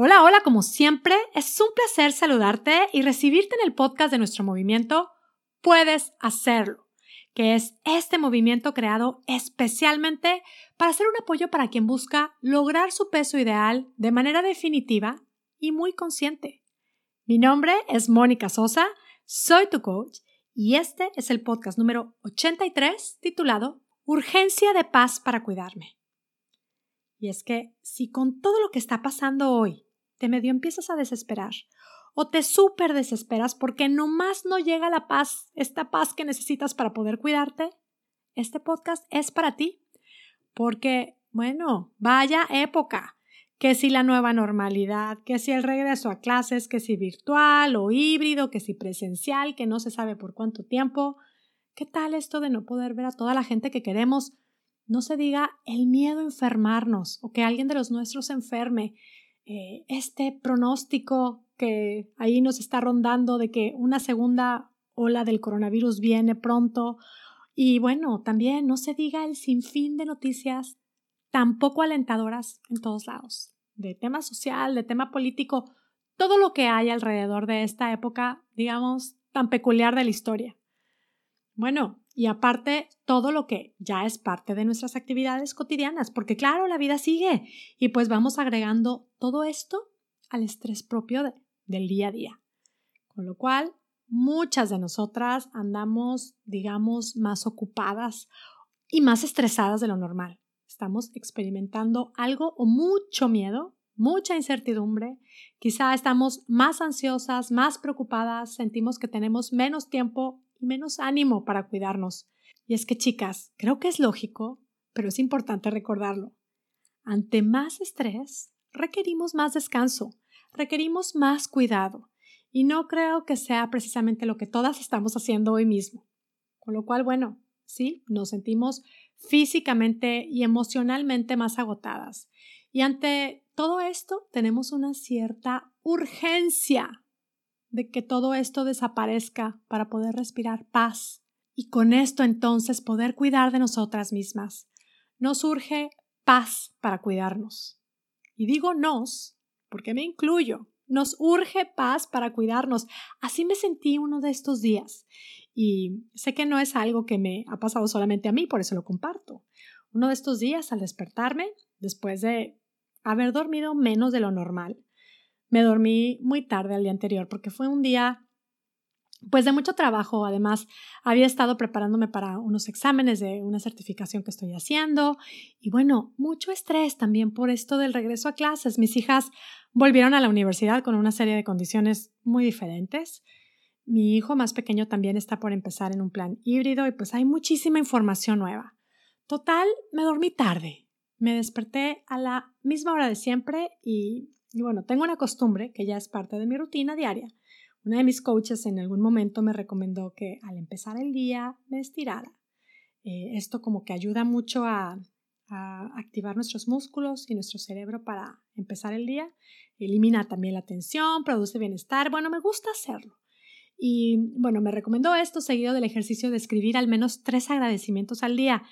Hola, hola, como siempre, es un placer saludarte y recibirte en el podcast de nuestro movimiento Puedes hacerlo, que es este movimiento creado especialmente para ser un apoyo para quien busca lograr su peso ideal de manera definitiva y muy consciente. Mi nombre es Mónica Sosa, soy tu coach y este es el podcast número 83 titulado Urgencia de paz para cuidarme. Y es que si con todo lo que está pasando hoy te medio empiezas a desesperar o te súper desesperas porque nomás no llega la paz, esta paz que necesitas para poder cuidarte, este podcast es para ti. Porque, bueno, vaya época, que si la nueva normalidad, que si el regreso a clases, que si virtual o híbrido, que si presencial, que no se sabe por cuánto tiempo. ¿Qué tal esto de no poder ver a toda la gente que queremos? No se diga el miedo a enfermarnos o que alguien de los nuestros enferme eh, este pronóstico que ahí nos está rondando de que una segunda ola del coronavirus viene pronto. Y bueno, también no se diga el sinfín de noticias tampoco alentadoras en todos lados, de tema social, de tema político, todo lo que hay alrededor de esta época, digamos, tan peculiar de la historia. Bueno, y aparte todo lo que ya es parte de nuestras actividades cotidianas, porque claro, la vida sigue y pues vamos agregando todo esto al estrés propio del día a día. Con lo cual, muchas de nosotras andamos, digamos, más ocupadas y más estresadas de lo normal. Estamos experimentando algo o mucho miedo, mucha incertidumbre, quizá estamos más ansiosas, más preocupadas, sentimos que tenemos menos tiempo y menos ánimo para cuidarnos. Y es que, chicas, creo que es lógico, pero es importante recordarlo. Ante más estrés, requerimos más descanso, requerimos más cuidado, y no creo que sea precisamente lo que todas estamos haciendo hoy mismo. Con lo cual, bueno, sí, nos sentimos físicamente y emocionalmente más agotadas. Y ante todo esto tenemos una cierta urgencia de que todo esto desaparezca para poder respirar paz y con esto entonces poder cuidar de nosotras mismas. Nos urge paz para cuidarnos. Y digo nos porque me incluyo. Nos urge paz para cuidarnos. Así me sentí uno de estos días. Y sé que no es algo que me ha pasado solamente a mí, por eso lo comparto. Uno de estos días, al despertarme, después de haber dormido menos de lo normal, me dormí muy tarde al día anterior porque fue un día pues de mucho trabajo. Además, había estado preparándome para unos exámenes de una certificación que estoy haciendo y bueno, mucho estrés también por esto del regreso a clases. Mis hijas volvieron a la universidad con una serie de condiciones muy diferentes. Mi hijo más pequeño también está por empezar en un plan híbrido y pues hay muchísima información nueva. Total, me dormí tarde. Me desperté a la misma hora de siempre y y bueno, tengo una costumbre que ya es parte de mi rutina diaria. Una de mis coaches en algún momento me recomendó que al empezar el día me estirara. Eh, esto como que ayuda mucho a, a activar nuestros músculos y nuestro cerebro para empezar el día. Elimina también la tensión, produce bienestar. Bueno, me gusta hacerlo. Y bueno, me recomendó esto seguido del ejercicio de escribir al menos tres agradecimientos al día.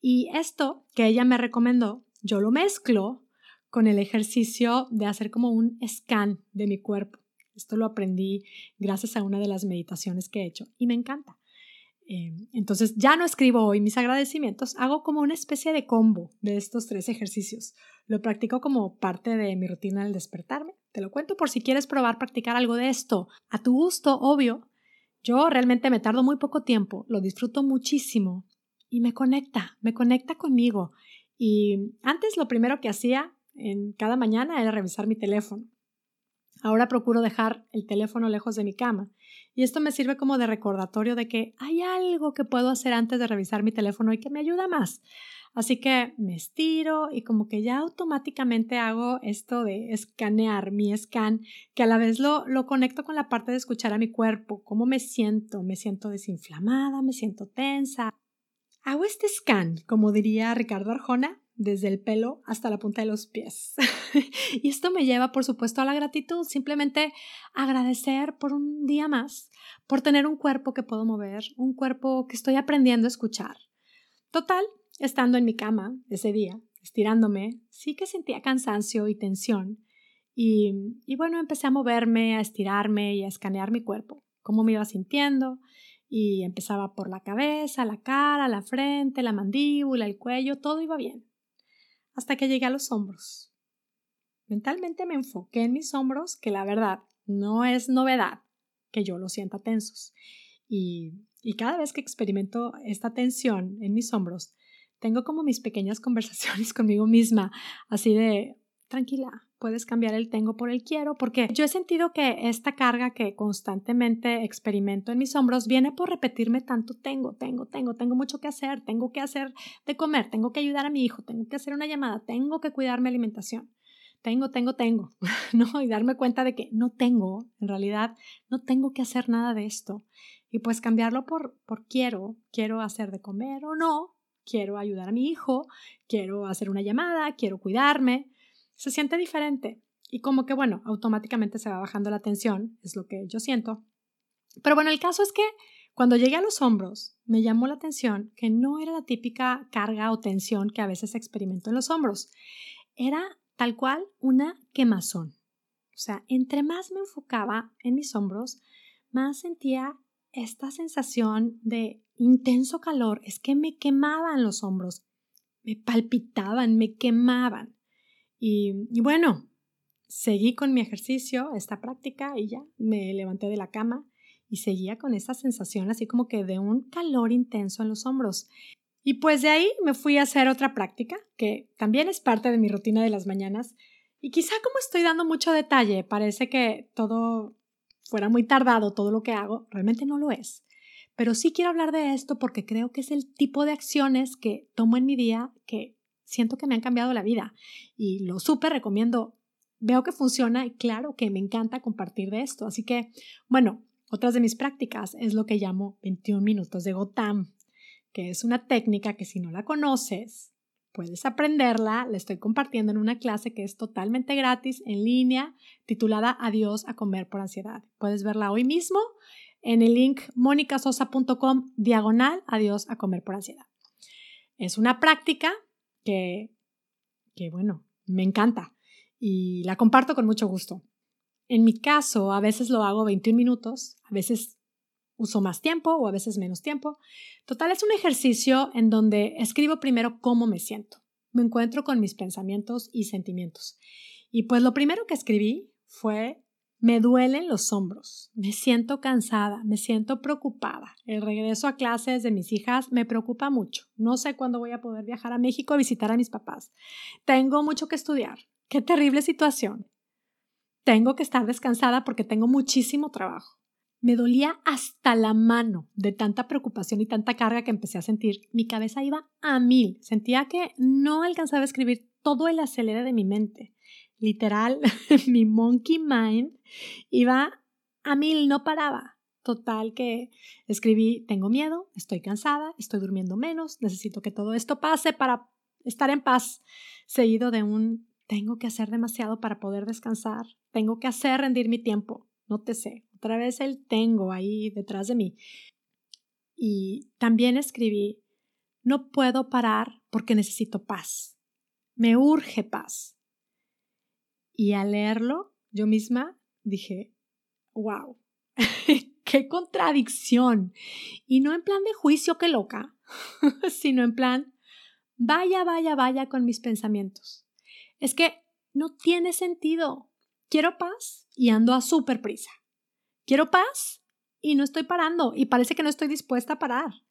Y esto que ella me recomendó, yo lo mezclo con el ejercicio de hacer como un scan de mi cuerpo. Esto lo aprendí gracias a una de las meditaciones que he hecho y me encanta. Eh, entonces ya no escribo hoy mis agradecimientos, hago como una especie de combo de estos tres ejercicios. Lo practico como parte de mi rutina al despertarme. Te lo cuento por si quieres probar practicar algo de esto. A tu gusto, obvio. Yo realmente me tardo muy poco tiempo, lo disfruto muchísimo y me conecta, me conecta conmigo. Y antes lo primero que hacía en cada mañana era revisar mi teléfono. Ahora procuro dejar el teléfono lejos de mi cama y esto me sirve como de recordatorio de que hay algo que puedo hacer antes de revisar mi teléfono y que me ayuda más. Así que me estiro y como que ya automáticamente hago esto de escanear mi scan, que a la vez lo, lo conecto con la parte de escuchar a mi cuerpo, cómo me siento, me siento desinflamada, me siento tensa. Hago este scan, como diría Ricardo Arjona, desde el pelo hasta la punta de los pies. y esto me lleva, por supuesto, a la gratitud, simplemente agradecer por un día más, por tener un cuerpo que puedo mover, un cuerpo que estoy aprendiendo a escuchar. Total, estando en mi cama ese día, estirándome, sí que sentía cansancio y tensión. Y, y bueno, empecé a moverme, a estirarme y a escanear mi cuerpo, cómo me iba sintiendo. Y empezaba por la cabeza, la cara, la frente, la mandíbula, el cuello, todo iba bien. Hasta que llegué a los hombros. Mentalmente me enfoqué en mis hombros, que la verdad no es novedad que yo los sienta tensos. Y, y cada vez que experimento esta tensión en mis hombros, tengo como mis pequeñas conversaciones conmigo misma, así de, tranquila, puedes cambiar el tengo por el quiero, porque yo he sentido que esta carga que constantemente experimento en mis hombros viene por repetirme tanto tengo, tengo, tengo, tengo mucho que hacer, tengo que hacer de comer, tengo que ayudar a mi hijo, tengo que hacer una llamada, tengo que cuidar mi alimentación. Tengo, tengo, tengo, ¿no? Y darme cuenta de que no tengo, en realidad, no tengo que hacer nada de esto. Y pues cambiarlo por, por quiero, quiero hacer de comer o no, quiero ayudar a mi hijo, quiero hacer una llamada, quiero cuidarme, se siente diferente y como que, bueno, automáticamente se va bajando la tensión, es lo que yo siento. Pero bueno, el caso es que cuando llegué a los hombros, me llamó la atención que no era la típica carga o tensión que a veces experimento en los hombros. Era tal cual una quemazón. O sea, entre más me enfocaba en mis hombros, más sentía esta sensación de intenso calor. Es que me quemaban los hombros, me palpitaban, me quemaban. Y, bueno, seguí con mi ejercicio, esta práctica, y ya me levanté de la cama y seguía con esa sensación así como que de un calor intenso en los hombros. Y pues de ahí me fui a hacer otra práctica, que también es parte de mi rutina de las mañanas. Y quizá como estoy dando mucho detalle, parece que todo fuera muy tardado, todo lo que hago, realmente no lo es. Pero sí quiero hablar de esto porque creo que es el tipo de acciones que tomo en mi día que siento que me han cambiado la vida y lo súper recomiendo. Veo que funciona y claro que me encanta compartir de esto. Así que, bueno, otras de mis prácticas es lo que llamo 21 minutos de Gotam, que es una técnica que si no la conoces, puedes aprenderla. La estoy compartiendo en una clase que es totalmente gratis en línea, titulada Adiós a comer por ansiedad. Puedes verla hoy mismo en el link monicasosa.com diagonal Adiós a comer por ansiedad. Es una práctica que, bueno, me encanta y la comparto con mucho gusto. En mi caso, a veces lo hago 21 minutos, a veces uso más tiempo o a veces menos tiempo. Total, es un ejercicio en donde escribo primero cómo me siento. Me encuentro con mis pensamientos y sentimientos. Y pues lo primero que escribí fue me duelen los hombros, me siento cansada, me siento preocupada. El regreso a clases de mis hijas me preocupa mucho. No sé cuándo voy a poder viajar a México a visitar a mis papás. Tengo mucho que estudiar. Qué terrible situación. Tengo que estar descansada porque tengo muchísimo trabajo. Me dolía hasta la mano de tanta preocupación y tanta carga que empecé a sentir. Mi cabeza iba a mil. Sentía que no alcanzaba a escribir todo el acelere de mi mente literal, mi monkey mind iba a mil, no paraba. Total que escribí, tengo miedo, estoy cansada, estoy durmiendo menos, necesito que todo esto pase para estar en paz, seguido de un, tengo que hacer demasiado para poder descansar, tengo que hacer rendir mi tiempo, no te sé, otra vez el tengo ahí detrás de mí. Y también escribí, no puedo parar porque necesito paz, me urge paz. Y al leerlo, yo misma dije, wow, qué contradicción. Y no en plan de juicio que loca, sino en plan, vaya, vaya, vaya con mis pensamientos. Es que no tiene sentido. Quiero paz y ando a súper prisa. Quiero paz y no estoy parando y parece que no estoy dispuesta a parar.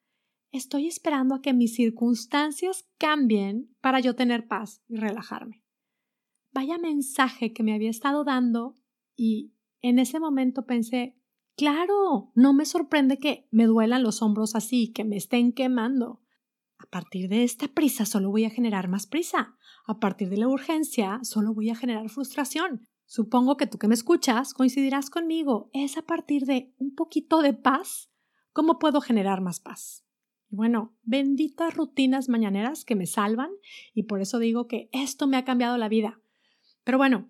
Estoy esperando a que mis circunstancias cambien para yo tener paz y relajarme vaya mensaje que me había estado dando y en ese momento pensé, claro, no me sorprende que me duelan los hombros así, que me estén quemando. A partir de esta prisa solo voy a generar más prisa. A partir de la urgencia solo voy a generar frustración. Supongo que tú que me escuchas coincidirás conmigo. Es a partir de un poquito de paz cómo puedo generar más paz. Bueno, benditas rutinas mañaneras que me salvan y por eso digo que esto me ha cambiado la vida. Pero bueno,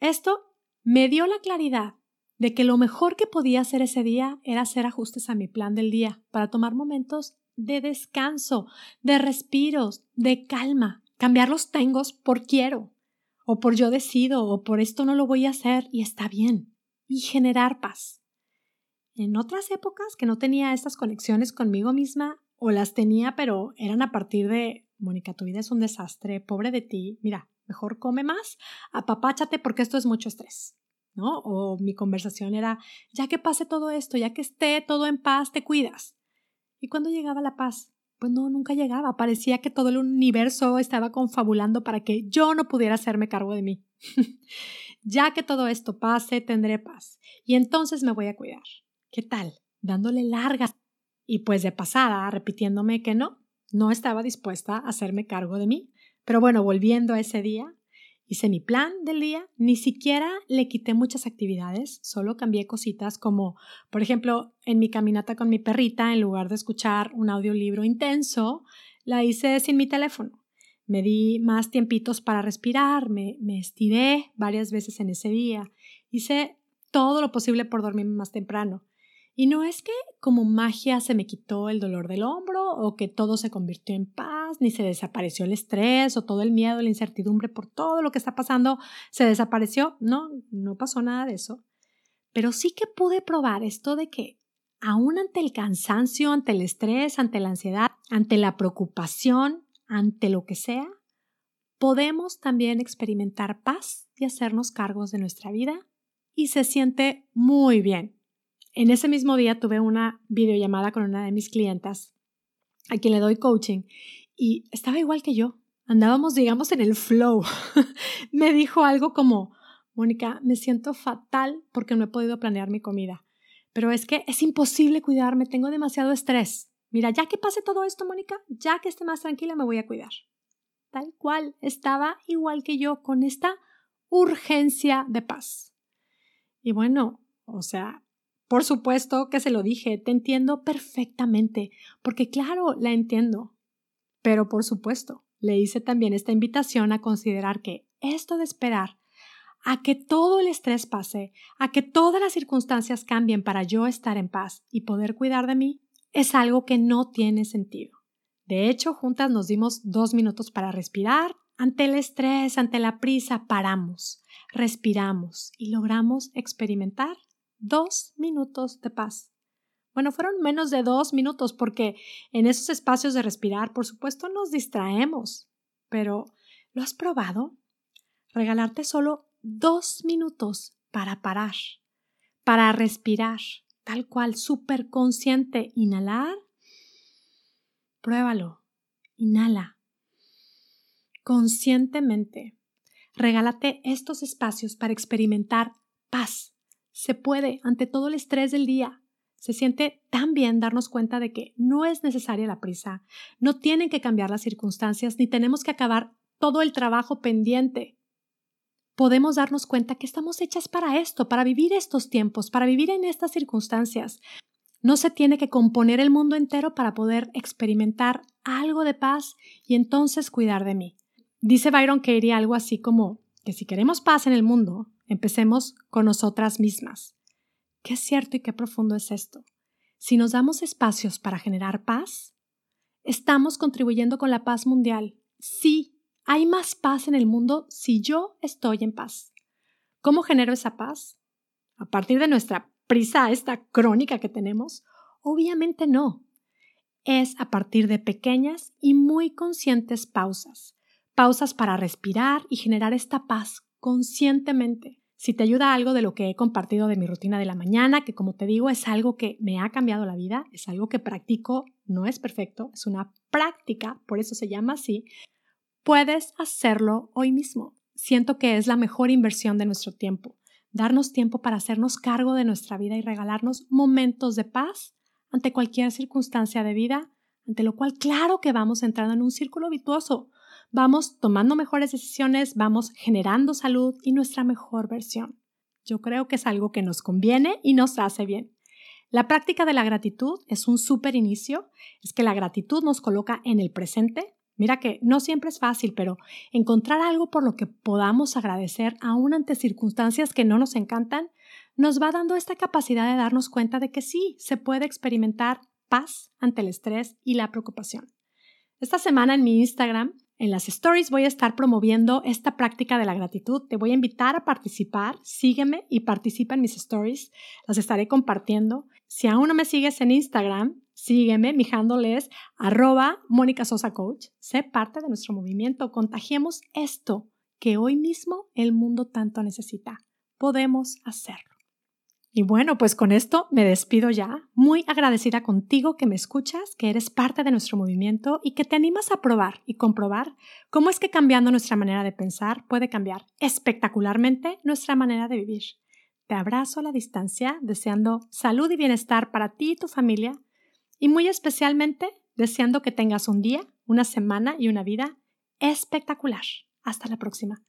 esto me dio la claridad de que lo mejor que podía hacer ese día era hacer ajustes a mi plan del día para tomar momentos de descanso, de respiros, de calma, cambiar los tengos por quiero. o por yo decido, o por esto no lo voy a hacer y está bien, y generar paz. En otras épocas que no tenía estas conexiones conmigo misma, o las tenía, pero eran a partir de, Mónica, tu vida es un desastre, pobre de ti, mira, mejor come más, apapáchate porque esto es mucho estrés, ¿no? O mi conversación era, ya que pase todo esto, ya que esté todo en paz, te cuidas. ¿Y cuando llegaba la paz? Pues no, nunca llegaba. Parecía que todo el universo estaba confabulando para que yo no pudiera hacerme cargo de mí. ya que todo esto pase, tendré paz. Y entonces me voy a cuidar. ¿Qué tal? Dándole largas. Y pues de pasada, repitiéndome que no, no estaba dispuesta a hacerme cargo de mí. Pero bueno, volviendo a ese día, hice mi plan del día, ni siquiera le quité muchas actividades, solo cambié cositas como, por ejemplo, en mi caminata con mi perrita, en lugar de escuchar un audiolibro intenso, la hice sin mi teléfono. Me di más tiempitos para respirar, me, me estiré varias veces en ese día, hice todo lo posible por dormir más temprano. Y no es que como magia se me quitó el dolor del hombro o que todo se convirtió en paz, ni se desapareció el estrés o todo el miedo, la incertidumbre por todo lo que está pasando se desapareció. No, no pasó nada de eso. Pero sí que pude probar esto de que aún ante el cansancio, ante el estrés, ante la ansiedad, ante la preocupación, ante lo que sea, podemos también experimentar paz y hacernos cargos de nuestra vida y se siente muy bien. En ese mismo día tuve una videollamada con una de mis clientas a quien le doy coaching y estaba igual que yo. Andábamos, digamos, en el flow. me dijo algo como, Mónica, me siento fatal porque no he podido planear mi comida. Pero es que es imposible cuidarme, tengo demasiado estrés. Mira, ya que pase todo esto, Mónica, ya que esté más tranquila, me voy a cuidar. Tal cual, estaba igual que yo con esta urgencia de paz. Y bueno, o sea, por supuesto que se lo dije, te entiendo perfectamente, porque claro, la entiendo. Pero por supuesto, le hice también esta invitación a considerar que esto de esperar a que todo el estrés pase, a que todas las circunstancias cambien para yo estar en paz y poder cuidar de mí, es algo que no tiene sentido. De hecho, juntas nos dimos dos minutos para respirar. Ante el estrés, ante la prisa, paramos, respiramos y logramos experimentar dos minutos de paz. Bueno, fueron menos de dos minutos porque en esos espacios de respirar, por supuesto, nos distraemos. Pero, ¿lo has probado? Regalarte solo dos minutos para parar, para respirar, tal cual, súper consciente. Inhalar. Pruébalo. Inhala. Conscientemente. Regálate estos espacios para experimentar paz se puede ante todo el estrés del día. Se siente tan bien darnos cuenta de que no es necesaria la prisa, no tienen que cambiar las circunstancias, ni tenemos que acabar todo el trabajo pendiente. Podemos darnos cuenta que estamos hechas para esto, para vivir estos tiempos, para vivir en estas circunstancias. No se tiene que componer el mundo entero para poder experimentar algo de paz y entonces cuidar de mí. Dice Byron Katie algo así como que si queremos paz en el mundo, Empecemos con nosotras mismas. Qué cierto y qué profundo es esto. Si nos damos espacios para generar paz, estamos contribuyendo con la paz mundial. Sí, hay más paz en el mundo si yo estoy en paz. ¿Cómo genero esa paz? ¿A partir de nuestra prisa, esta crónica que tenemos? Obviamente no. Es a partir de pequeñas y muy conscientes pausas. Pausas para respirar y generar esta paz conscientemente. Si te ayuda algo de lo que he compartido de mi rutina de la mañana, que como te digo es algo que me ha cambiado la vida, es algo que practico, no es perfecto, es una práctica, por eso se llama así, puedes hacerlo hoy mismo. Siento que es la mejor inversión de nuestro tiempo, darnos tiempo para hacernos cargo de nuestra vida y regalarnos momentos de paz ante cualquier circunstancia de vida, ante lo cual claro que vamos entrando en un círculo virtuoso vamos tomando mejores decisiones, vamos generando salud y nuestra mejor versión. Yo creo que es algo que nos conviene y nos hace bien. La práctica de la gratitud es un súper inicio, es que la gratitud nos coloca en el presente. Mira que no siempre es fácil, pero encontrar algo por lo que podamos agradecer aún ante circunstancias que no nos encantan, nos va dando esta capacidad de darnos cuenta de que sí, se puede experimentar paz ante el estrés y la preocupación. Esta semana en mi Instagram En las stories voy a estar promoviendo esta práctica de la gratitud. Te voy a invitar a participar. Sígueme y participa en mis stories. Las estaré compartiendo. Si aún no me sigues en Instagram, sígueme. Mi handle es arroba Mónica Sosa Coach. Sé parte de nuestro movimiento. Contagiemos esto que hoy mismo el mundo tanto necesita. Podemos hacerlo. Y bueno, pues con esto me despido ya, muy agradecida contigo que me escuchas, que eres parte de nuestro movimiento y que te animas a probar y comprobar cómo es que cambiando nuestra manera de pensar puede cambiar espectacularmente nuestra manera de vivir. Te abrazo a la distancia, deseando salud y bienestar para ti y tu familia y muy especialmente deseando que tengas un día, una semana y una vida espectacular. Hasta la próxima.